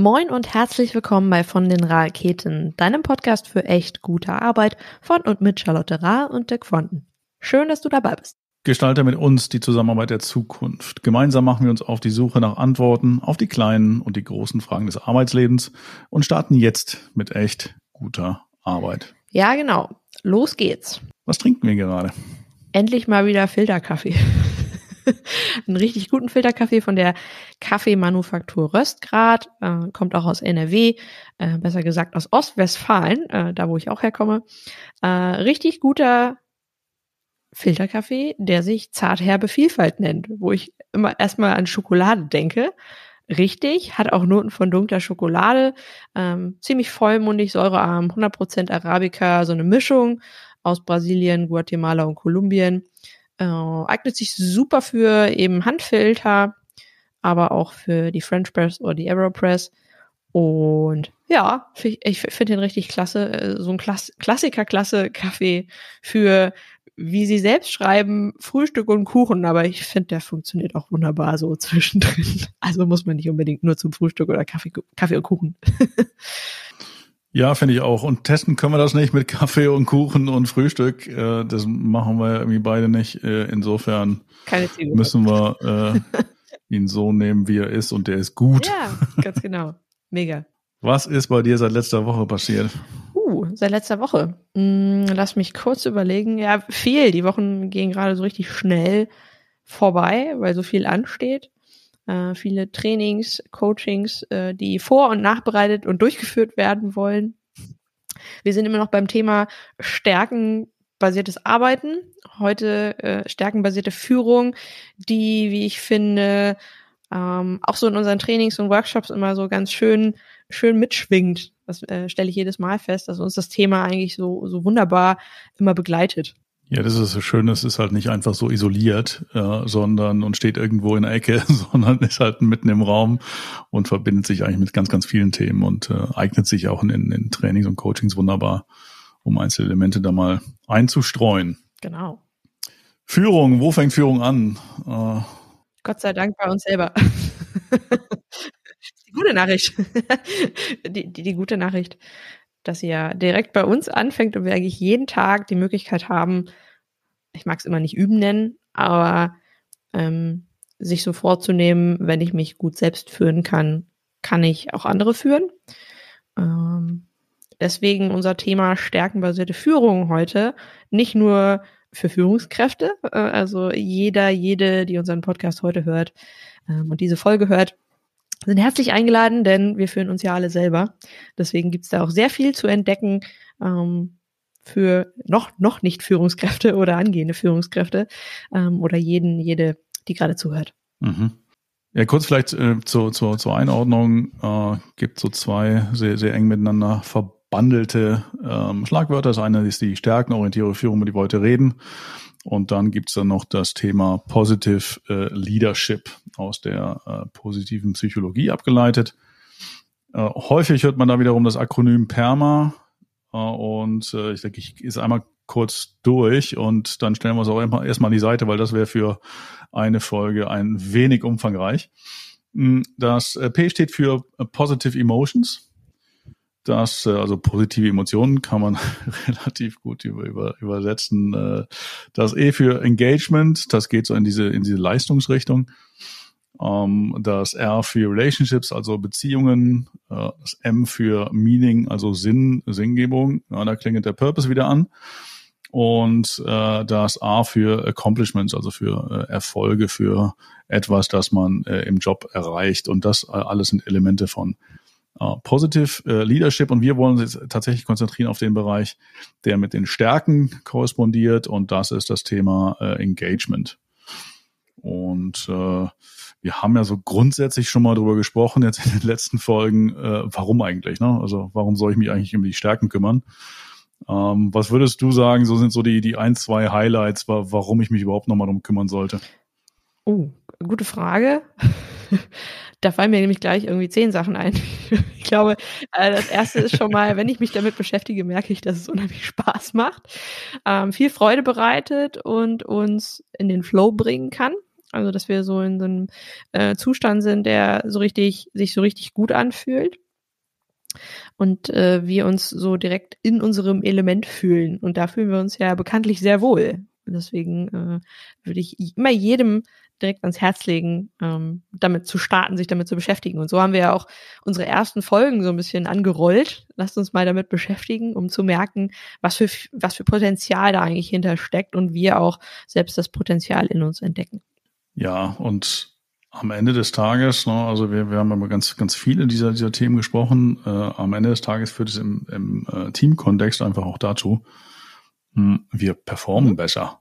Moin und herzlich willkommen bei Von den Raketen, deinem Podcast für echt gute Arbeit von und mit Charlotte Rahr und Dirk Fronten. Schön, dass du dabei bist. Gestalte mit uns die Zusammenarbeit der Zukunft. Gemeinsam machen wir uns auf die Suche nach Antworten auf die kleinen und die großen Fragen des Arbeitslebens und starten jetzt mit echt guter Arbeit. Ja, genau. Los geht's. Was trinken wir gerade? Endlich mal wieder Filterkaffee. einen richtig guten Filterkaffee von der Kaffeemanufaktur Röstgrad, äh, kommt auch aus NRW, äh, besser gesagt aus Ostwestfalen, äh, da wo ich auch herkomme. Äh, richtig guter Filterkaffee, der sich Zartherbe Vielfalt nennt, wo ich immer erstmal an Schokolade denke. Richtig, hat auch Noten von dunkler Schokolade, ähm, ziemlich vollmundig, säurearm, 100% Arabica, so eine Mischung aus Brasilien, Guatemala und Kolumbien. Äh, eignet sich super für eben Handfilter, aber auch für die French Press oder die Aeropress. Und ja, ich finde den richtig klasse, äh, so ein Klass Klassiker-Klasse-Kaffee für, wie sie selbst schreiben, Frühstück und Kuchen. Aber ich finde, der funktioniert auch wunderbar so zwischendrin. Also muss man nicht unbedingt nur zum Frühstück oder Kaffee, Kaffee und Kuchen. Ja, finde ich auch. Und testen können wir das nicht mit Kaffee und Kuchen und Frühstück. Äh, das machen wir irgendwie beide nicht. Äh, insofern müssen wir äh, ihn so nehmen, wie er ist und der ist gut. Ja, ganz genau. Mega. Was ist bei dir seit letzter Woche passiert? Uh, seit letzter Woche. Hm, lass mich kurz überlegen. Ja, viel. Die Wochen gehen gerade so richtig schnell vorbei, weil so viel ansteht äh, viele Trainings, Coachings, äh, die vor- und nachbereitet und durchgeführt werden wollen. Wir sind immer noch beim Thema stärkenbasiertes Arbeiten. Heute äh, stärkenbasierte Führung, die, wie ich finde, ähm, auch so in unseren Trainings und Workshops immer so ganz schön, schön mitschwingt. Das äh, stelle ich jedes Mal fest, dass uns das Thema eigentlich so, so wunderbar immer begleitet. Ja, das ist so schön, es ist halt nicht einfach so isoliert, äh, sondern und steht irgendwo in der Ecke, sondern ist halt mitten im Raum und verbindet sich eigentlich mit ganz, ganz vielen Themen und äh, eignet sich auch in, in Trainings und Coachings wunderbar, um einzelne Elemente da mal einzustreuen. Genau. Führung, wo fängt Führung an? Äh, Gott sei Dank bei uns selber. die gute Nachricht. die, die, die gute Nachricht dass ihr direkt bei uns anfängt und wir eigentlich jeden Tag die Möglichkeit haben, ich mag es immer nicht üben nennen, aber ähm, sich so vorzunehmen, wenn ich mich gut selbst führen kann, kann ich auch andere führen. Ähm, deswegen unser Thema stärkenbasierte Führung heute. Nicht nur für Führungskräfte, äh, also jeder, jede, die unseren Podcast heute hört ähm, und diese Folge hört, sind herzlich eingeladen, denn wir führen uns ja alle selber. Deswegen gibt's da auch sehr viel zu entdecken ähm, für noch, noch nicht Führungskräfte oder angehende Führungskräfte ähm, oder jeden, jede, die gerade zuhört. Mhm. Ja, kurz vielleicht äh, zur, zur, zur Einordnung. Äh, gibt so zwei sehr, sehr eng miteinander verbandelte ähm, Schlagwörter. Das eine ist die stärkenorientierte Führung, über die wir heute reden. Und dann gibt's dann noch das Thema Positive äh, Leadership aus der äh, positiven Psychologie abgeleitet. Äh, häufig hört man da wiederum das Akronym PERMA. Äh, und äh, ich denke, ich ist einmal kurz durch und dann stellen wir es auch erstmal an die Seite, weil das wäre für eine Folge ein wenig umfangreich. Hm, das äh, P steht für Positive Emotions. Das, äh, also positive Emotionen kann man relativ gut über, über, übersetzen. Äh, das E für Engagement, das geht so in diese, in diese Leistungsrichtung. Ähm, das R für Relationships, also Beziehungen. Äh, das M für Meaning, also Sinn, Sinngebung. Ja, da klingelt der Purpose wieder an. Und das A für Accomplishments, also für Erfolge, für etwas, das man im Job erreicht. Und das alles sind Elemente von Uh, Positive uh, Leadership und wir wollen uns jetzt tatsächlich konzentrieren auf den Bereich, der mit den Stärken korrespondiert und das ist das Thema uh, Engagement. Und äh, wir haben ja so grundsätzlich schon mal drüber gesprochen, jetzt in den letzten Folgen, äh, warum eigentlich, ne? Also warum soll ich mich eigentlich um die Stärken kümmern? Ähm, was würdest du sagen, so sind so die, die ein, zwei Highlights, warum ich mich überhaupt nochmal drum kümmern sollte? Oh, gute Frage. Da fallen mir nämlich gleich irgendwie zehn Sachen ein. Ich glaube, äh, das erste ist schon mal, wenn ich mich damit beschäftige, merke ich, dass es unheimlich Spaß macht, ähm, viel Freude bereitet und uns in den Flow bringen kann. Also, dass wir so in so einem äh, Zustand sind, der so richtig, sich so richtig gut anfühlt. Und äh, wir uns so direkt in unserem Element fühlen. Und da fühlen wir uns ja bekanntlich sehr wohl. Und deswegen äh, würde ich immer jedem direkt ans Herz legen, ähm, damit zu starten, sich damit zu beschäftigen. Und so haben wir ja auch unsere ersten Folgen so ein bisschen angerollt. Lasst uns mal damit beschäftigen, um zu merken, was für, was für Potenzial da eigentlich hintersteckt und wir auch selbst das Potenzial in uns entdecken. Ja, und am Ende des Tages, ne, also wir, wir haben immer ganz, ganz viele dieser, dieser Themen gesprochen. Äh, am Ende des Tages führt es im, im äh, Teamkontext einfach auch dazu, mh, hm, wir performen besser.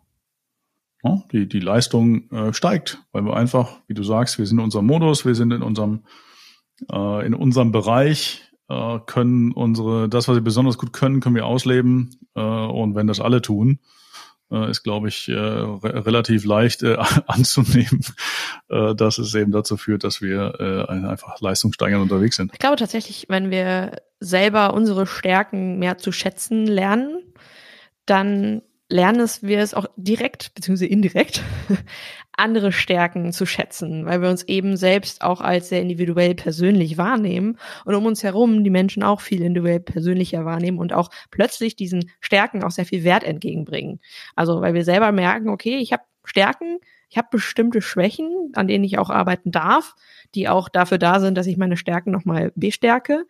Die, die Leistung äh, steigt, weil wir einfach, wie du sagst, wir sind in unserem Modus, wir sind in unserem, äh, in unserem Bereich, äh, können unsere, das, was wir besonders gut können, können wir ausleben. Äh, und wenn das alle tun, äh, ist, glaube ich, äh, re relativ leicht äh, anzunehmen, äh, dass es eben dazu führt, dass wir äh, einfach leistungssteigernd unterwegs sind. Ich glaube tatsächlich, wenn wir selber unsere Stärken mehr zu schätzen lernen, dann lernen es wir es auch direkt bzw. indirekt andere Stärken zu schätzen, weil wir uns eben selbst auch als sehr individuell persönlich wahrnehmen und um uns herum die Menschen auch viel individuell persönlicher wahrnehmen und auch plötzlich diesen Stärken auch sehr viel Wert entgegenbringen. Also weil wir selber merken, okay, ich habe Stärken, ich habe bestimmte Schwächen, an denen ich auch arbeiten darf, die auch dafür da sind, dass ich meine Stärken nochmal bestärke.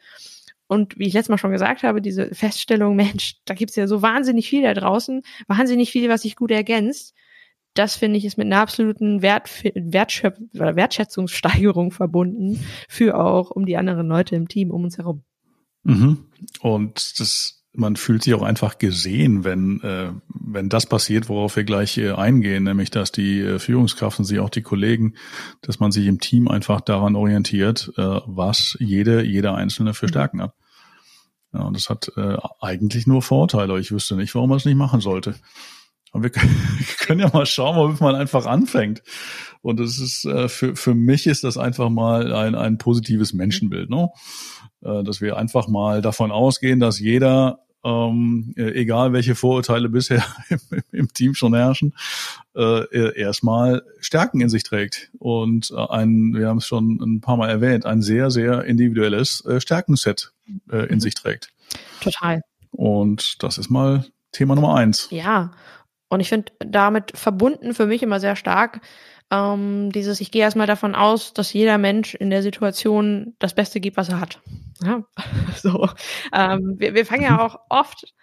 Und wie ich letztes Mal schon gesagt habe, diese Feststellung, Mensch, da gibt's ja so wahnsinnig viel da draußen, wahnsinnig viel, was sich gut ergänzt. Das finde ich ist mit einer absoluten Wert, Wertschöp oder Wertschätzungssteigerung verbunden für auch um die anderen Leute im Team um uns herum. Mhm. Und das, man fühlt sich auch einfach gesehen, wenn, äh, wenn das passiert, worauf wir gleich äh, eingehen, nämlich dass die äh, Führungskraft und sich auch die Kollegen, dass man sich im Team einfach daran orientiert, äh, was jede, jeder Einzelne für mhm. Stärken hat. Ja, und das hat äh, eigentlich nur Vorteile. Ich wüsste nicht, warum man es nicht machen sollte. Aber wir können ja mal schauen, womit man einfach anfängt. Und das ist äh, für, für mich ist das einfach mal ein, ein positives Menschenbild, ne? Äh, dass wir einfach mal davon ausgehen, dass jeder ähm, äh, egal welche Vorurteile bisher im, im Team schon herrschen, äh, erstmal Stärken in sich trägt. Und äh, ein, wir haben es schon ein paar Mal erwähnt, ein sehr, sehr individuelles äh, Stärkenset äh, in mhm. sich trägt. Total. Und das ist mal Thema Nummer eins. Ja. Und ich finde damit verbunden für mich immer sehr stark, ähm, dieses, ich gehe erstmal davon aus, dass jeder Mensch in der Situation das Beste gibt, was er hat. Ja, so. Ähm, wir, wir fangen ja mhm. auch oft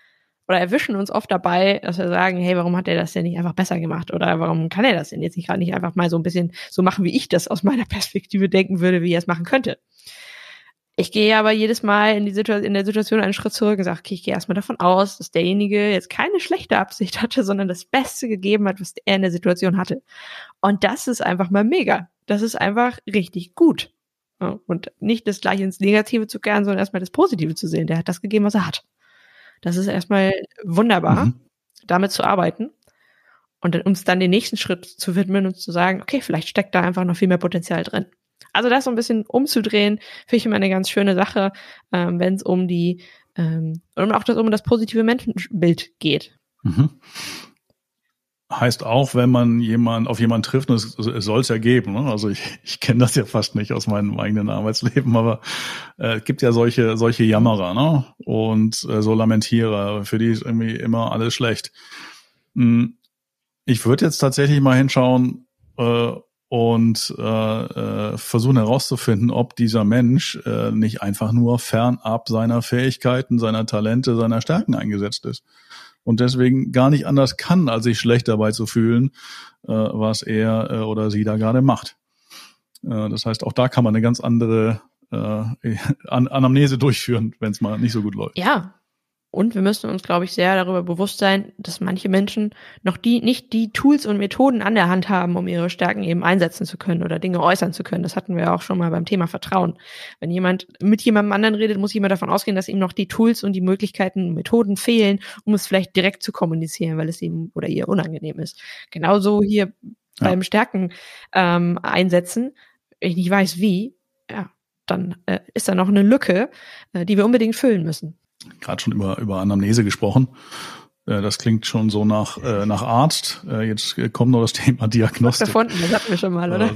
oder erwischen uns oft dabei, dass wir sagen, hey, warum hat er das denn nicht einfach besser gemacht? Oder warum kann er das denn jetzt nicht gerade nicht einfach mal so ein bisschen so machen, wie ich das aus meiner Perspektive denken würde, wie er es machen könnte? Ich gehe aber jedes Mal in, die Situation, in der Situation einen Schritt zurück und sage, okay, ich gehe erstmal davon aus, dass derjenige jetzt keine schlechte Absicht hatte, sondern das Beste gegeben hat, was er in der Situation hatte. Und das ist einfach mal mega. Das ist einfach richtig gut. Und nicht das gleich ins Negative zu kehren, sondern erstmal das Positive zu sehen. Der hat das gegeben, was er hat. Das ist erstmal wunderbar, mhm. damit zu arbeiten und dann, uns dann den nächsten Schritt zu widmen und zu sagen, okay, vielleicht steckt da einfach noch viel mehr Potenzial drin. Also das so ein bisschen umzudrehen, finde ich immer eine ganz schöne Sache, ähm, wenn es um die ähm, und auch das, um das positive Menschenbild geht. Mhm. Heißt auch, wenn man jemand auf jemanden trifft, es, es soll es ja geben. Ne? Also ich, ich kenne das ja fast nicht aus meinem eigenen Arbeitsleben, aber äh, gibt ja solche solche Jammerer ne? und äh, so Lamentierer, für die ist irgendwie immer alles schlecht. Hm, ich würde jetzt tatsächlich mal hinschauen, äh, und äh, äh, versuchen herauszufinden, ob dieser Mensch äh, nicht einfach nur fernab seiner Fähigkeiten, seiner Talente, seiner Stärken eingesetzt ist. Und deswegen gar nicht anders kann, als sich schlecht dabei zu fühlen, äh, was er äh, oder sie da gerade macht. Äh, das heißt, auch da kann man eine ganz andere äh, An Anamnese durchführen, wenn es mal nicht so gut läuft. Ja, und wir müssen uns, glaube ich, sehr darüber bewusst sein, dass manche Menschen noch die, nicht die Tools und Methoden an der Hand haben, um ihre Stärken eben einsetzen zu können oder Dinge äußern zu können. Das hatten wir auch schon mal beim Thema Vertrauen. Wenn jemand mit jemandem anderen redet, muss jemand davon ausgehen, dass ihm noch die Tools und die Möglichkeiten, Methoden fehlen, um es vielleicht direkt zu kommunizieren, weil es ihm oder ihr unangenehm ist. Genauso hier ja. beim Stärken ähm, einsetzen. Wenn ich nicht weiß wie, ja, dann äh, ist da noch eine Lücke, äh, die wir unbedingt füllen müssen gerade schon über, über Anamnese gesprochen. Äh, das klingt schon so nach, äh, nach Arzt. Äh, jetzt kommt noch das Thema Diagnostik. Davon, das hatten wir schon mal, oder?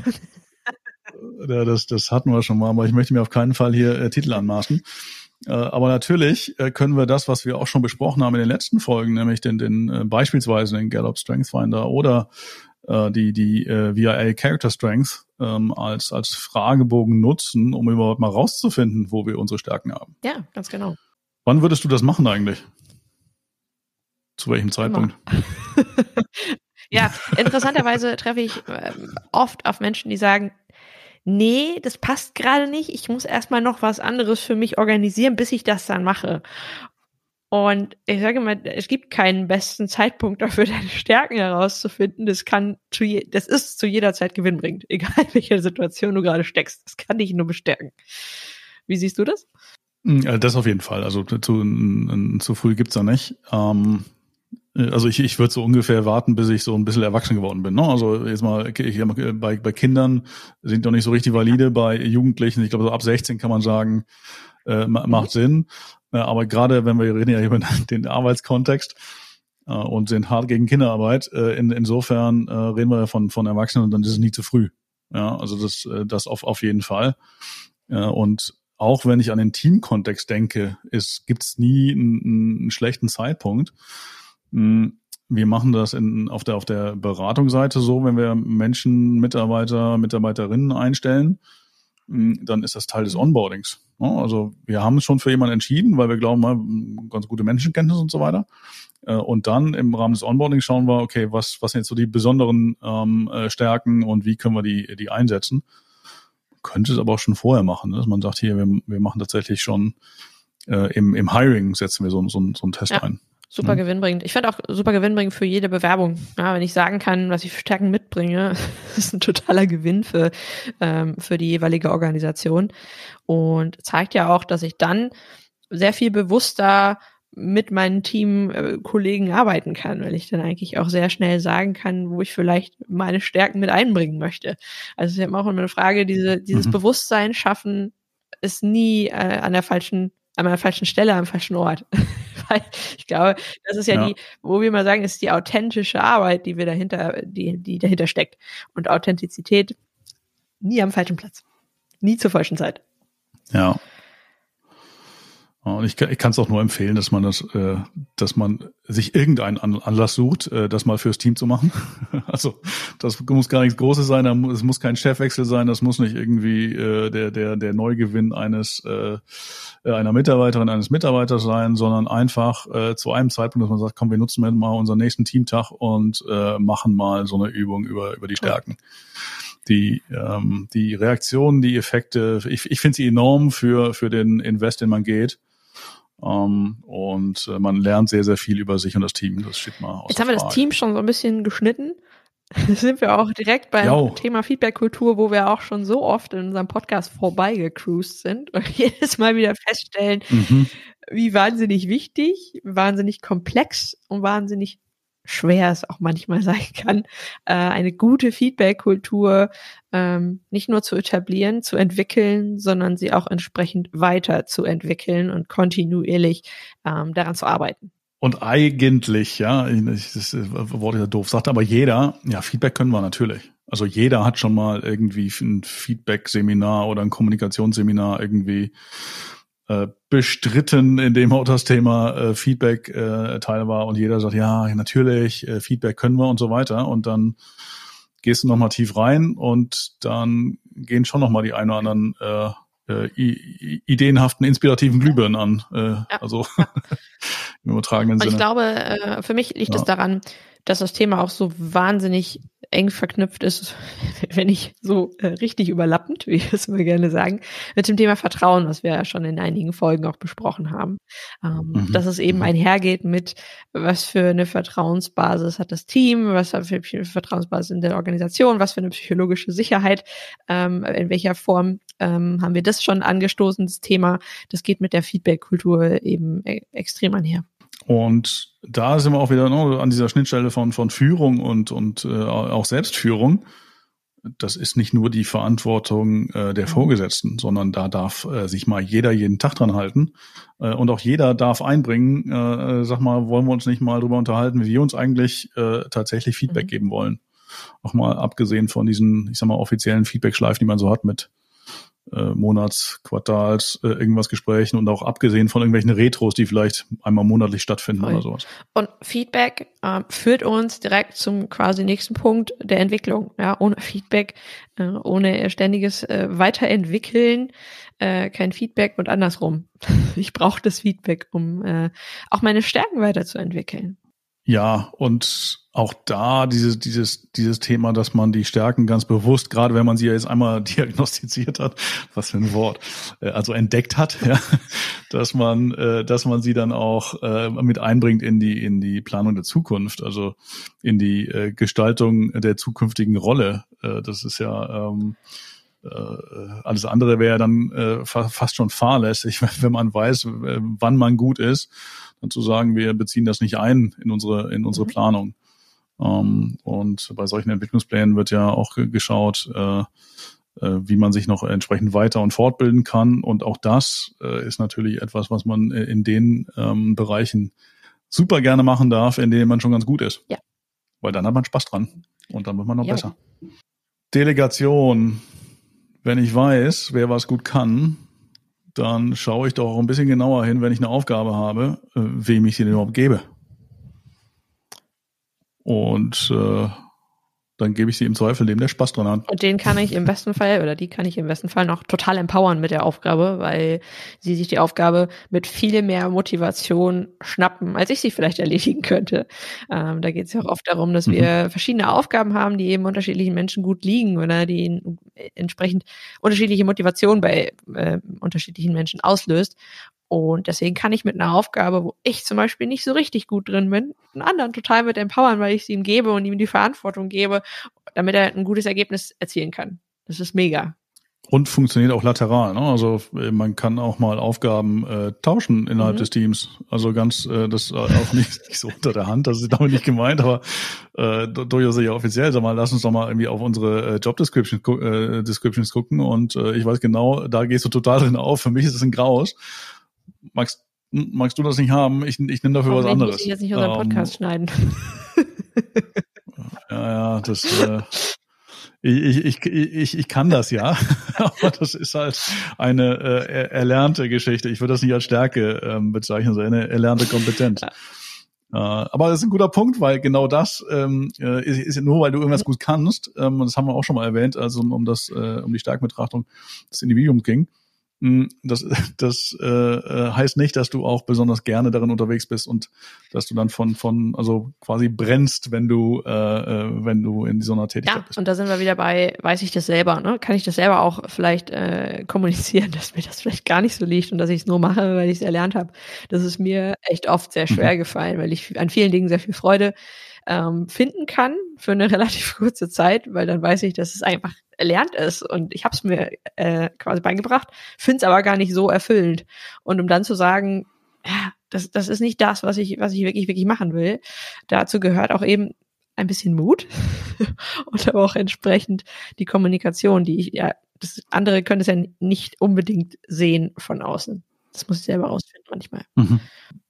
Das, das hatten wir schon mal, aber ich möchte mir auf keinen Fall hier äh, Titel anmaßen. Äh, aber natürlich äh, können wir das, was wir auch schon besprochen haben in den letzten Folgen, nämlich den, den äh, beispielsweise den Gallup Strength Finder oder äh, die, die äh, VIA Character Strength ähm, als, als Fragebogen nutzen, um überhaupt mal rauszufinden, wo wir unsere Stärken haben. Ja, ganz genau. Wann würdest du das machen eigentlich? Zu welchem Zeitpunkt? ja, interessanterweise treffe ich äh, oft auf Menschen, die sagen, nee, das passt gerade nicht. Ich muss erstmal noch was anderes für mich organisieren, bis ich das dann mache. Und ich sage mal, es gibt keinen besten Zeitpunkt dafür, deine Stärken herauszufinden. Das kann zu je, das ist zu jeder Zeit gewinnbringend, egal in welcher Situation du gerade steckst. Das kann dich nur bestärken. Wie siehst du das? Hm, das auf jeden Fall. Also zu, zu früh gibt's da nicht. Ähm, also ich, ich würde so ungefähr warten, bis ich so ein bisschen erwachsen geworden bin. Ne? Also jetzt mal, ich, bei, bei Kindern sind doch nicht so richtig valide, bei Jugendlichen, ich glaube so ab 16 kann man sagen, äh, macht mhm. Sinn. Äh, aber gerade wenn wir reden ja über den Arbeitskontext äh, und sind hart gegen Kinderarbeit, äh, in, insofern äh, reden wir ja von, von Erwachsenen und dann ist es nie zu früh. Ja, also das, äh, das auf, auf jeden Fall. Äh, und auch wenn ich an den Teamkontext denke, ist, gibt's nie einen, einen schlechten Zeitpunkt. Hm, wir machen das in, auf der, auf der Beratungsseite so, wenn wir Menschen, Mitarbeiter, Mitarbeiterinnen einstellen, hm, dann ist das Teil des Onboardings. Also wir haben es schon für jemanden entschieden, weil wir glauben, ganz gute Menschenkenntnis und so weiter. Äh, und dann im Rahmen des Onboardings schauen wir, okay, was, was sind jetzt so die besonderen ähm, äh, Stärken und wie können wir die, die einsetzen? Könnte es aber auch schon vorher machen, ne? dass man sagt, hier, wir, wir machen tatsächlich schon äh, im, im Hiring setzen wir so, so, so einen Test ja. ein. Super mhm. gewinnbringend. Ich fand auch super gewinnbringend für jede Bewerbung. Ja, wenn ich sagen kann, was ich für Stärken mitbringe, ist ein totaler Gewinn für, ähm, für die jeweilige Organisation. Und zeigt ja auch, dass ich dann sehr viel bewusster mit meinen Teamkollegen arbeiten kann, weil ich dann eigentlich auch sehr schnell sagen kann, wo ich vielleicht meine Stärken mit einbringen möchte. Also es ist ja auch immer eine Frage, diese, dieses mhm. Bewusstsein schaffen ist nie äh, an der falschen an der falschen Stelle, am falschen Ort. Weil ich glaube, das ist ja, ja, die, wo wir mal sagen, ist die authentische Arbeit, die wir dahinter, die, die dahinter steckt. Und Authentizität nie am falschen Platz. Nie zur falschen Zeit. Ja. Und ich, ich kann es auch nur empfehlen, dass man das, äh, dass man sich irgendeinen Anlass sucht, äh, das mal fürs Team zu machen. also das muss gar nichts Großes sein, es muss kein Chefwechsel sein, das muss nicht irgendwie äh, der der der Neugewinn eines äh, einer Mitarbeiterin eines Mitarbeiters sein, sondern einfach äh, zu einem Zeitpunkt, dass man sagt, komm, wir nutzen mal unseren nächsten Teamtag und äh, machen mal so eine Übung über über die Stärken. die, ähm, die Reaktionen, die Effekte, ich, ich finde sie enorm für, für den Invest, den man geht. Um, ähm, und äh, man lernt sehr, sehr viel über sich und das Team. Das steht mal aus Jetzt haben wir das Team schon so ein bisschen geschnitten. sind wir auch direkt beim jo. Thema Feedback-Kultur, wo wir auch schon so oft in unserem Podcast vorbeigecruised sind und jedes Mal wieder feststellen, mhm. wie wahnsinnig wichtig, wahnsinnig komplex und wahnsinnig schwer es auch manchmal sein kann, äh, eine gute Feedback-Kultur ähm, nicht nur zu etablieren, zu entwickeln, sondern sie auch entsprechend weiter zu entwickeln und kontinuierlich ähm, daran zu arbeiten. Und eigentlich, ja, ich, das Wort ist ja doof, sagt aber jeder, ja, Feedback können wir natürlich. Also jeder hat schon mal irgendwie ein Feedback-Seminar oder ein Kommunikationsseminar irgendwie äh, bestritten, in dem auch das Thema äh, Feedback äh, Teil war und jeder sagt, ja, natürlich, äh, Feedback können wir und so weiter. Und dann gehst du nochmal tief rein und dann gehen schon nochmal die ein oder anderen äh, äh, ideenhaften, inspirativen Glühbirnen an. Äh, ja. Also im übertragenen und Sinne. Ich glaube, äh, für mich liegt ja. es daran, dass das Thema auch so wahnsinnig eng verknüpft ist, wenn nicht so äh, richtig überlappend, wie ich es immer gerne sagen, mit dem Thema Vertrauen, was wir ja schon in einigen Folgen auch besprochen haben. Ähm, mhm. Dass es eben mhm. einhergeht mit, was für eine Vertrauensbasis hat das Team, was für eine Vertrauensbasis in der Organisation, was für eine psychologische Sicherheit, ähm, in welcher Form ähm, haben wir das schon angestoßen, das Thema. Das geht mit der Feedback-Kultur eben e extrem einher. Und da sind wir auch wieder ne, an dieser Schnittstelle von, von Führung und, und äh, auch Selbstführung. das ist nicht nur die Verantwortung äh, der mhm. Vorgesetzten, sondern da darf äh, sich mal jeder jeden Tag dran halten. Äh, und auch jeder darf einbringen, äh, sag mal, wollen wir uns nicht mal drüber unterhalten, wie wir uns eigentlich äh, tatsächlich Feedback mhm. geben wollen. Auch mal abgesehen von diesen, ich sag mal, offiziellen Feedback-Schleifen, die man so hat mit äh, Monats, Quartals, äh, irgendwas Gesprächen und auch abgesehen von irgendwelchen Retros, die vielleicht einmal monatlich stattfinden Voll. oder sowas. Und Feedback äh, führt uns direkt zum quasi nächsten Punkt der Entwicklung. Ja, ohne Feedback, äh, ohne ständiges äh, Weiterentwickeln, äh, kein Feedback und andersrum. ich brauche das Feedback, um äh, auch meine Stärken weiterzuentwickeln. Ja, und auch da dieses, dieses, dieses Thema, dass man die Stärken ganz bewusst, gerade wenn man sie ja jetzt einmal diagnostiziert hat, was für ein Wort, äh, also entdeckt hat, ja, dass man, äh, dass man sie dann auch äh, mit einbringt in die, in die Planung der Zukunft, also in die Gestaltung der zukünftigen Rolle. Das ist ja, ähm, alles andere wäre dann fast schon fahrlässig, wenn man weiß, wann man gut ist dann zu sagen, wir beziehen das nicht ein in unsere, in unsere mhm. Planung. Ähm, und bei solchen Entwicklungsplänen wird ja auch geschaut, äh, äh, wie man sich noch entsprechend weiter und fortbilden kann. Und auch das äh, ist natürlich etwas, was man äh, in den ähm, Bereichen super gerne machen darf, in denen man schon ganz gut ist. Ja. Weil dann hat man Spaß dran und dann wird man noch ja. besser. Delegation. Wenn ich weiß, wer was gut kann, dann schaue ich doch auch ein bisschen genauer hin, wenn ich eine Aufgabe habe, äh, wem ich sie denn überhaupt gebe. Und äh, dann gebe ich sie im Zweifel dem, der Spaß dran hat. Und den kann ich im besten Fall oder die kann ich im besten Fall noch total empowern mit der Aufgabe, weil sie sich die Aufgabe mit viel mehr Motivation schnappen, als ich sie vielleicht erledigen könnte. Ähm, da geht es ja auch oft darum, dass mhm. wir verschiedene Aufgaben haben, die eben unterschiedlichen Menschen gut liegen oder die entsprechend unterschiedliche Motivationen bei äh, unterschiedlichen Menschen auslöst. Und deswegen kann ich mit einer Aufgabe, wo ich zum Beispiel nicht so richtig gut drin bin, einen anderen total mit empowern, weil ich sie ihm gebe und ihm die Verantwortung gebe, damit er ein gutes Ergebnis erzielen kann. Das ist mega. Und funktioniert auch lateral. Ne? Also äh, man kann auch mal Aufgaben äh, tauschen innerhalb mhm. des Teams. Also ganz, äh, das auch nicht, nicht so unter der Hand, das ist damit nicht gemeint, aber äh, durchaus sehr offiziell. Sag mal, lass uns doch mal irgendwie auf unsere äh, Job Description, äh, Descriptions gucken und äh, ich weiß genau, da gehst du total drin auf. Für mich ist es ein Graus magst, magst du das nicht haben? Ich, ich nehme dafür Warum was anderes. Ich jetzt nicht unseren Podcast ähm, schneiden. ja, ja, das. Äh, ich, ich, ich, ich kann das ja, aber das ist halt eine äh, erlernte Geschichte. Ich würde das nicht als Stärke ähm, bezeichnen, sondern eine erlernte Kompetenz. Ja. Äh, aber das ist ein guter Punkt, weil genau das ähm, äh, ist, ist nur, weil du irgendwas gut kannst, ähm, und das haben wir auch schon mal erwähnt, also um das, äh, um die Stärkenbetrachtung des Individuums ging, das, das äh, äh, heißt nicht, dass du auch besonders gerne darin unterwegs bist und dass du dann von, von also quasi brennst, wenn du, äh, äh, wenn du in so einer Tätigkeit ja, bist. Und da sind wir wieder bei, weiß ich das selber, ne? Kann ich das selber auch vielleicht äh, kommunizieren, dass mir das vielleicht gar nicht so liegt und dass ich es nur mache, weil ich es erlernt habe. Das ist mir echt oft sehr schwer mhm. gefallen, weil ich an vielen Dingen sehr viel Freude ähm, finden kann für eine relativ kurze Zeit, weil dann weiß ich, dass es einfach erlernt ist und ich habe es mir äh, quasi beigebracht, finde es aber gar nicht so erfüllend. Und um dann zu sagen, ja, das, das ist nicht das, was ich, was ich wirklich, wirklich machen will, dazu gehört auch eben ein bisschen Mut und aber auch entsprechend die Kommunikation, die ich, ja, das andere können es ja nicht unbedingt sehen von außen. Das muss ich selber rausfinden manchmal. Mhm.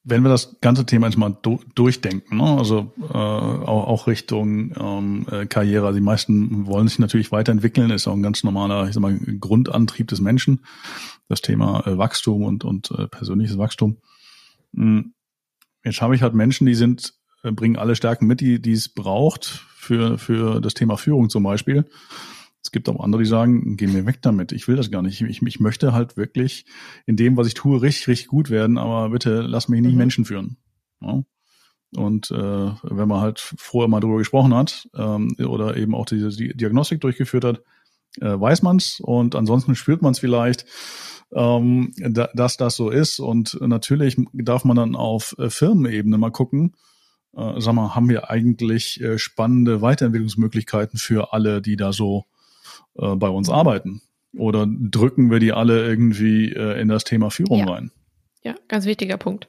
Wenn wir das ganze Thema jetzt mal do, durchdenken, ne? also äh, auch, auch Richtung ähm, äh, Karriere, also die meisten wollen sich natürlich weiterentwickeln, ist auch ein ganz normaler, ich sag mal, Grundantrieb des Menschen, das Thema äh, Wachstum und, und äh, persönliches Wachstum. Mhm. Jetzt habe ich halt Menschen, die sind, äh, bringen alle Stärken mit, die, die es braucht für, für das Thema Führung zum Beispiel. Es gibt auch andere, die sagen, geh mir weg damit. Ich will das gar nicht. Ich, ich möchte halt wirklich in dem, was ich tue, richtig, richtig gut werden, aber bitte lass mich nicht mhm. Menschen führen. Ja? Und äh, wenn man halt vorher mal drüber gesprochen hat ähm, oder eben auch diese die Diagnostik durchgeführt hat, äh, weiß man's und ansonsten spürt man es vielleicht, ähm, da, dass das so ist. Und natürlich darf man dann auf äh, Firmenebene mal gucken, äh, sag mal, haben wir eigentlich äh, spannende Weiterentwicklungsmöglichkeiten für alle, die da so äh, bei uns arbeiten? Oder drücken wir die alle irgendwie äh, in das Thema Führung ja. rein? Ja, ganz wichtiger Punkt.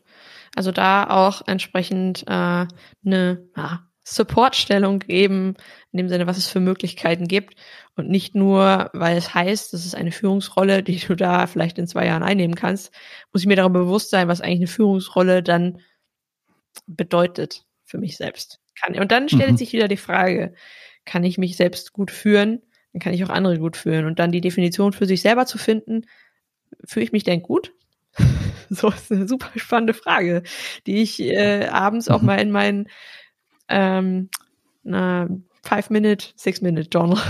Also da auch entsprechend äh, eine, ja, Supportstellung geben, in dem Sinne, was es für Möglichkeiten gibt und nicht nur, weil es heißt, das ist eine Führungsrolle, die du da vielleicht in zwei Jahren einnehmen kannst, muss ich mir darüber bewusst sein, was eigentlich eine Führungsrolle dann bedeutet für mich selbst. Kann, und dann stellt mhm. sich wieder die Frage, kann ich mich selbst gut führen? Dann kann ich auch andere gut führen. Und dann die Definition für sich selber zu finden, fühle ich mich denn gut? so ist eine super spannende Frage, die ich äh, abends auch mhm. mal in meinen ähm, Five-Minute, Six-Minute-Journal,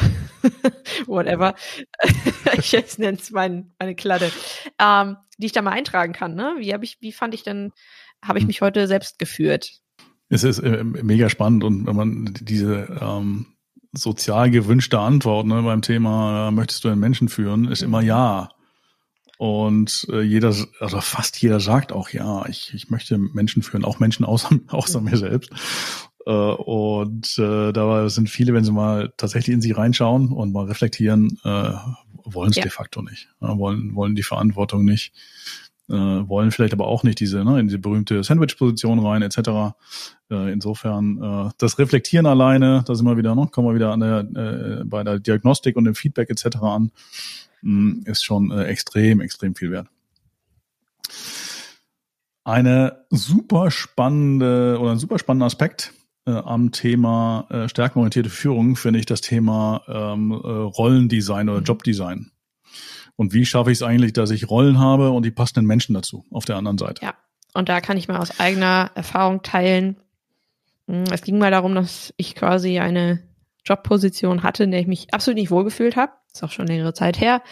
whatever. ich jetzt nenne es mein, meine Kladde, ähm, die ich da mal eintragen kann. Ne? Wie ich, wie fand ich denn, habe ich hm. mich heute selbst geführt? Es ist äh, mega spannend und wenn man diese ähm, sozial gewünschte Antwort ne, beim Thema, äh, möchtest du einen Menschen führen, ist immer ja. Und äh, jeder, also fast jeder sagt auch ja, ich, ich möchte Menschen führen, auch Menschen außer, außer mir selbst. Äh, und äh, da sind viele, wenn sie mal tatsächlich in sich reinschauen und mal reflektieren, äh, wollen es ja. de facto nicht, äh, wollen, wollen die Verantwortung nicht, äh, wollen vielleicht aber auch nicht diese, ne, in diese berühmte Sandwich-Position rein, etc. Äh, insofern äh, das Reflektieren alleine, da sind wir wieder, ne, kommen wir wieder an der, äh, bei der Diagnostik und dem Feedback etc. an, mh, mm, ist schon äh, extrem, extrem viel wert. Eine super spannende oder ein super spannender Aspekt äh, am Thema äh, stärkenorientierte Führung finde ich das Thema ähm, äh, Rollendesign oder mhm. Jobdesign. Und wie schaffe ich es eigentlich, dass ich Rollen habe und die passenden Menschen dazu auf der anderen Seite? Ja, und da kann ich mal aus eigener Erfahrung teilen. Hm, es ging mal darum, dass ich quasi eine Jobposition hatte, in der ich mich absolut nicht wohlgefühlt habe. Ist auch schon längere Zeit her.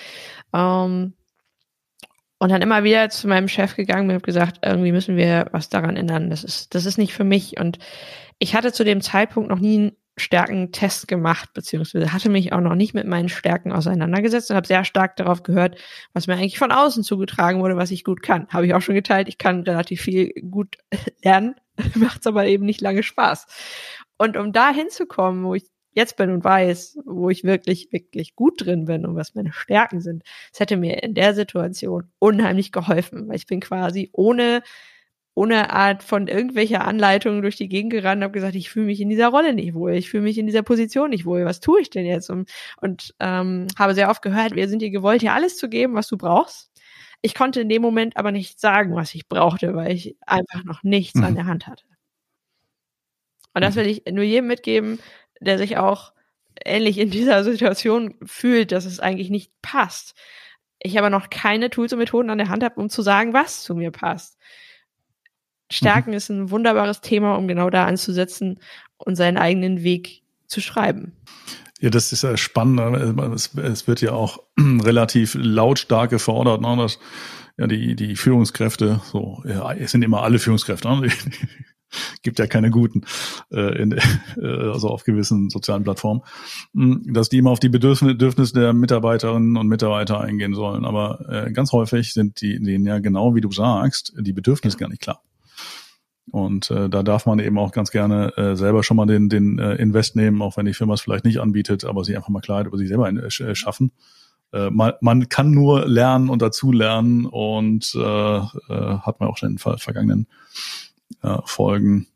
Ähm, und dann immer wieder zu meinem Chef gegangen und gesagt, irgendwie müssen wir was daran ändern. Das ist, das ist nicht für mich. Und ich hatte zu dem Zeitpunkt noch nie Stärkentest gemacht, beziehungsweise hatte mich auch noch nicht mit meinen Stärken auseinandergesetzt und habe sehr stark darauf gehört, was mir eigentlich von außen zugetragen wurde, was ich gut kann. Habe ich auch schon geteilt, ich kann relativ viel gut lernen, macht's aber eben nicht lange Spaß. Und um da hinzukommen, wo ich jetzt bin und weiß, wo ich wirklich, wirklich gut drin bin und was meine Stärken sind, das hätte mir in der Situation unheimlich geholfen, weil ich bin quasi ohne ohne Art von irgendwelcher Anleitung durch die Gegend gerannt und habe gesagt, ich fühle mich in dieser Rolle nicht wohl, ich fühle mich in dieser Position nicht wohl, was tue ich denn jetzt? Und, und ähm, habe sehr oft gehört, wir sind dir gewollt, dir alles zu geben, was du brauchst. Ich konnte in dem Moment aber nicht sagen, was ich brauchte, weil ich einfach noch nichts mhm. an der Hand hatte. Und das mhm. will ich nur jedem mitgeben, der sich auch ähnlich in dieser Situation fühlt, dass es eigentlich nicht passt. Ich aber noch keine Tools und Methoden an der Hand habe, um zu sagen, was zu mir passt. Stärken mhm. ist ein wunderbares Thema, um genau da anzusetzen und seinen eigenen Weg zu schreiben. Ja, das ist ja spannend. Es, es wird ja auch relativ lautstark gefordert, ne, dass ja die, die Führungskräfte, so, ja, es sind immer alle Führungskräfte, ne? gibt ja keine guten, äh, in, äh, also auf gewissen sozialen Plattformen, hm, dass die immer auf die Bedürfnisse der Mitarbeiterinnen und Mitarbeiter eingehen sollen. Aber äh, ganz häufig sind die denen ja genau wie du sagst, die Bedürfnisse gar nicht klar. Und äh, da darf man eben auch ganz gerne äh, selber schon mal den, den äh, Invest nehmen, auch wenn die Firma es vielleicht nicht anbietet, aber sich einfach mal Klarheit über sich selber äh, äh, schaffen. Äh, man, man kann nur lernen und dazu lernen und äh, äh, hat man auch schon in den vergangenen äh, Folgen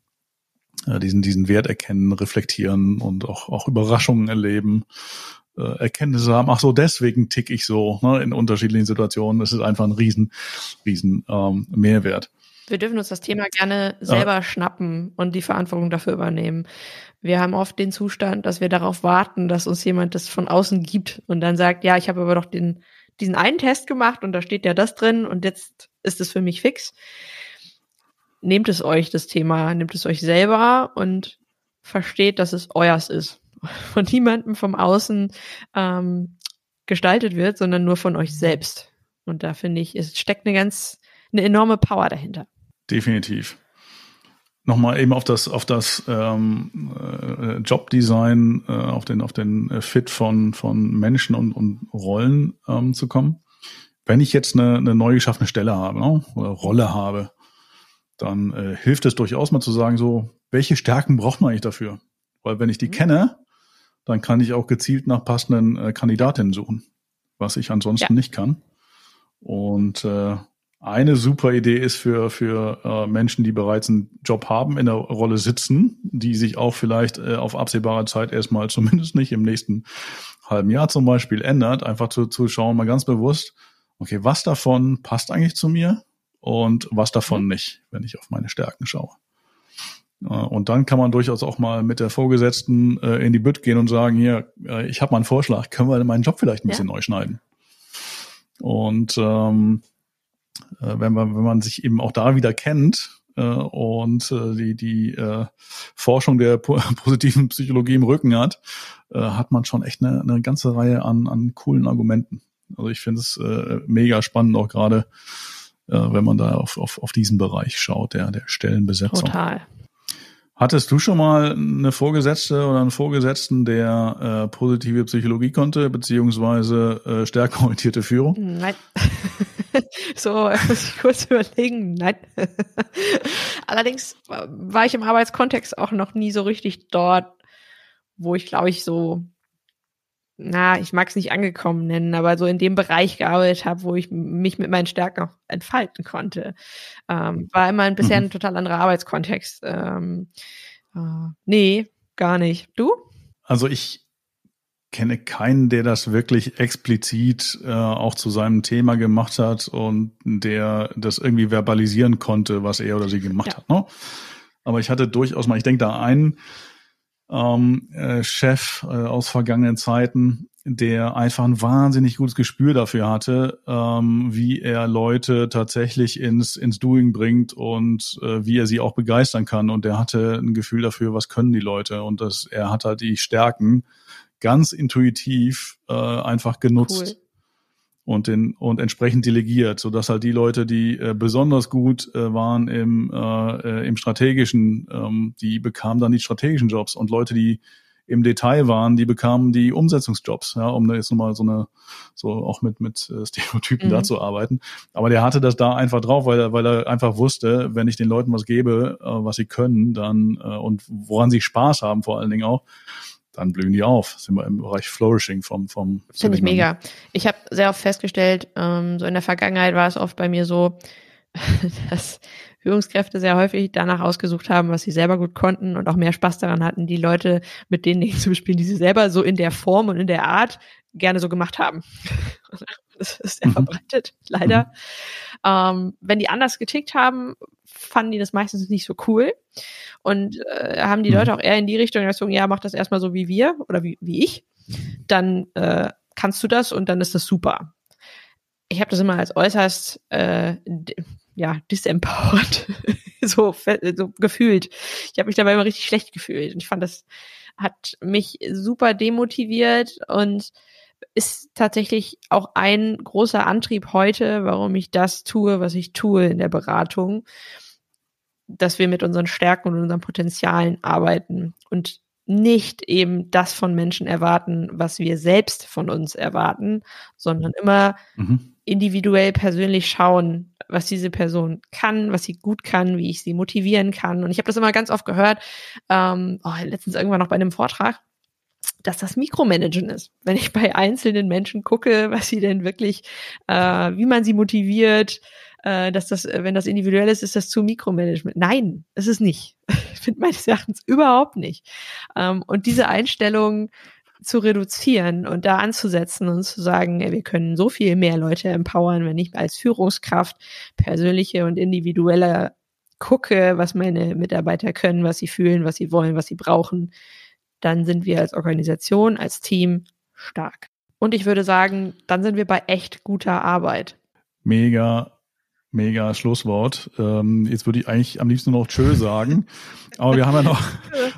äh, diesen, diesen Wert erkennen, reflektieren und auch, auch Überraschungen erleben, äh, Erkenntnisse haben, ach so, deswegen tick ich so ne, in unterschiedlichen Situationen. Das ist einfach ein riesen, riesen ähm, Mehrwert. Wir dürfen uns das Thema gerne selber ja. schnappen und die Verantwortung dafür übernehmen. Wir haben oft den Zustand, dass wir darauf warten, dass uns jemand das von außen gibt und dann sagt, ja, ich habe aber doch den, diesen einen Test gemacht und da steht ja das drin und jetzt ist es für mich fix. Nehmt es euch, das Thema, nehmt es euch selber und versteht, dass es euers ist. Von niemandem vom Außen ähm, gestaltet wird, sondern nur von euch selbst. Und da finde ich, es steckt eine ganz, eine enorme Power dahinter. Definitiv. Nochmal eben auf das, auf das ähm, äh, Jobdesign, äh, auf den, auf den Fit von, von Menschen und, und Rollen ähm, zu kommen. Wenn ich jetzt eine, eine neu geschaffene Stelle habe ne, oder Rolle habe, dann äh, hilft es durchaus mal zu sagen, so, welche Stärken braucht man eigentlich dafür? Weil wenn ich die mhm. kenne, dann kann ich auch gezielt nach passenden äh, Kandidatinnen suchen, was ich ansonsten ja. nicht kann. Und äh, eine super Idee ist für, für äh, Menschen, die bereits einen Job haben, in der Rolle sitzen, die sich auch vielleicht äh, auf absehbare Zeit erstmal zumindest nicht im nächsten halben Jahr zum Beispiel ändert, einfach zu, zu schauen, mal ganz bewusst, okay, was davon passt eigentlich zu mir und was davon mhm. nicht, wenn ich auf meine Stärken schaue. Äh, und dann kann man durchaus auch mal mit der Vorgesetzten äh, in die Bütt gehen und sagen, hier, äh, ich habe mal einen Vorschlag, können wir meinen Job vielleicht ein bisschen ja. neu schneiden? Und ähm, äh, wenn, man, wenn man sich eben auch da wieder kennt äh, und äh, die, die äh, Forschung der po positiven Psychologie im Rücken hat, äh, hat man schon echt eine, eine ganze Reihe an, an coolen Argumenten. Also ich finde es äh, mega spannend, auch gerade äh, wenn man da auf, auf, auf diesen Bereich schaut, der, der Stellenbesetzung. Total. Hattest du schon mal eine Vorgesetzte oder einen Vorgesetzten, der äh, positive Psychologie konnte, beziehungsweise äh, stärkeorientierte Führung? Nein. so, muss ich kurz überlegen. Nein. Allerdings war ich im Arbeitskontext auch noch nie so richtig dort, wo ich, glaube ich, so na, ich mag es nicht angekommen nennen, aber so in dem Bereich gearbeitet habe, wo ich mich mit meinen Stärken auch entfalten konnte. Ähm, war immer ein bisher mhm. ein total anderer Arbeitskontext. Ähm, äh, nee, gar nicht. Du? Also ich kenne keinen, der das wirklich explizit äh, auch zu seinem Thema gemacht hat und der das irgendwie verbalisieren konnte, was er oder sie gemacht ja. hat. Ne? Aber ich hatte durchaus mal, ich denke da einen, ähm, äh, Chef äh, aus vergangenen Zeiten, der einfach ein wahnsinnig gutes Gespür dafür hatte, ähm, wie er Leute tatsächlich ins, ins Doing bringt und äh, wie er sie auch begeistern kann. Und er hatte ein Gefühl dafür, was können die Leute. Und das, er hat halt die Stärken ganz intuitiv äh, einfach genutzt. Cool und den und entsprechend delegiert, so dass halt die Leute, die äh, besonders gut äh, waren im äh, äh, im strategischen, ähm, die bekamen dann die strategischen Jobs und Leute, die im Detail waren, die bekamen die Umsetzungsjobs, ja, um da jetzt nochmal so eine, so auch mit mit äh, Stereotypen mhm. da zu arbeiten. Aber der hatte das da einfach drauf, weil er, weil er einfach wusste, wenn ich den Leuten was gebe, äh, was sie können, dann äh, und woran sie Spaß haben, vor allen Dingen auch, dann blühen die auf. Sind wir im Bereich Flourishing vom vom. Finde ich mega. Ich habe sehr oft festgestellt, ähm, so in der Vergangenheit war es oft bei mir so, dass Führungskräfte sehr häufig danach ausgesucht haben, was sie selber gut konnten und auch mehr Spaß daran hatten, die Leute mit denen zu bespielen, die sie selber so in der Form und in der Art gerne so gemacht haben. Das ist sehr mhm. verbreitet, leider. Mhm. Ähm, wenn die anders getickt haben, fanden die das meistens nicht so cool und äh, haben die mhm. Leute auch eher in die Richtung gezogen, ja, mach das erstmal so wie wir oder wie, wie ich, dann äh, kannst du das und dann ist das super. Ich habe das immer als äußerst äh, ja disempowered so, so gefühlt. Ich habe mich dabei immer richtig schlecht gefühlt und ich fand das hat mich super demotiviert und ist tatsächlich auch ein großer Antrieb heute, warum ich das tue, was ich tue in der Beratung, dass wir mit unseren Stärken und unseren Potenzialen arbeiten und nicht eben das von Menschen erwarten, was wir selbst von uns erwarten, sondern immer mhm. individuell persönlich schauen, was diese Person kann, was sie gut kann, wie ich sie motivieren kann. Und ich habe das immer ganz oft gehört, ähm, oh, letztens irgendwann noch bei einem Vortrag, dass das Mikromanagen ist. Wenn ich bei einzelnen Menschen gucke, was sie denn wirklich, äh, wie man sie motiviert, äh, dass das, wenn das individuell ist, ist das zu Mikromanagement. Nein, ist es nicht. Ich finde meines Erachtens überhaupt nicht. Ähm, und diese Einstellung zu reduzieren und da anzusetzen und zu sagen, wir können so viel mehr Leute empowern, wenn ich als Führungskraft persönliche und individuelle gucke, was meine Mitarbeiter können, was sie fühlen, was sie wollen, was sie brauchen dann sind wir als Organisation, als Team stark. Und ich würde sagen, dann sind wir bei echt guter Arbeit. Mega, mega Schlusswort. Ähm, jetzt würde ich eigentlich am liebsten noch Tschö sagen. Aber wir haben ja noch,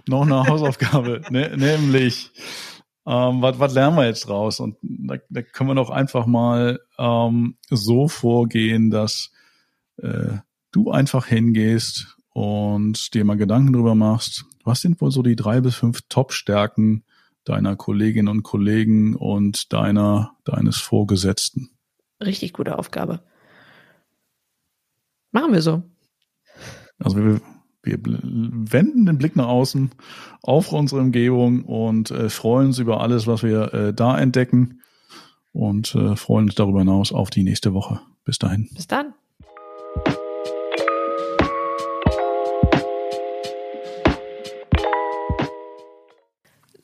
noch eine Hausaufgabe, ne, nämlich, ähm, was, was lernen wir jetzt draus? Und da, da können wir doch einfach mal ähm, so vorgehen, dass äh, du einfach hingehst und dir mal Gedanken drüber machst, was sind wohl so die drei bis fünf Top-Stärken deiner Kolleginnen und Kollegen und deiner, deines Vorgesetzten? Richtig gute Aufgabe. Machen wir so. Also wir, wir wenden den Blick nach außen auf unsere Umgebung und äh, freuen uns über alles, was wir äh, da entdecken und äh, freuen uns darüber hinaus auf die nächste Woche. Bis dahin. Bis dann.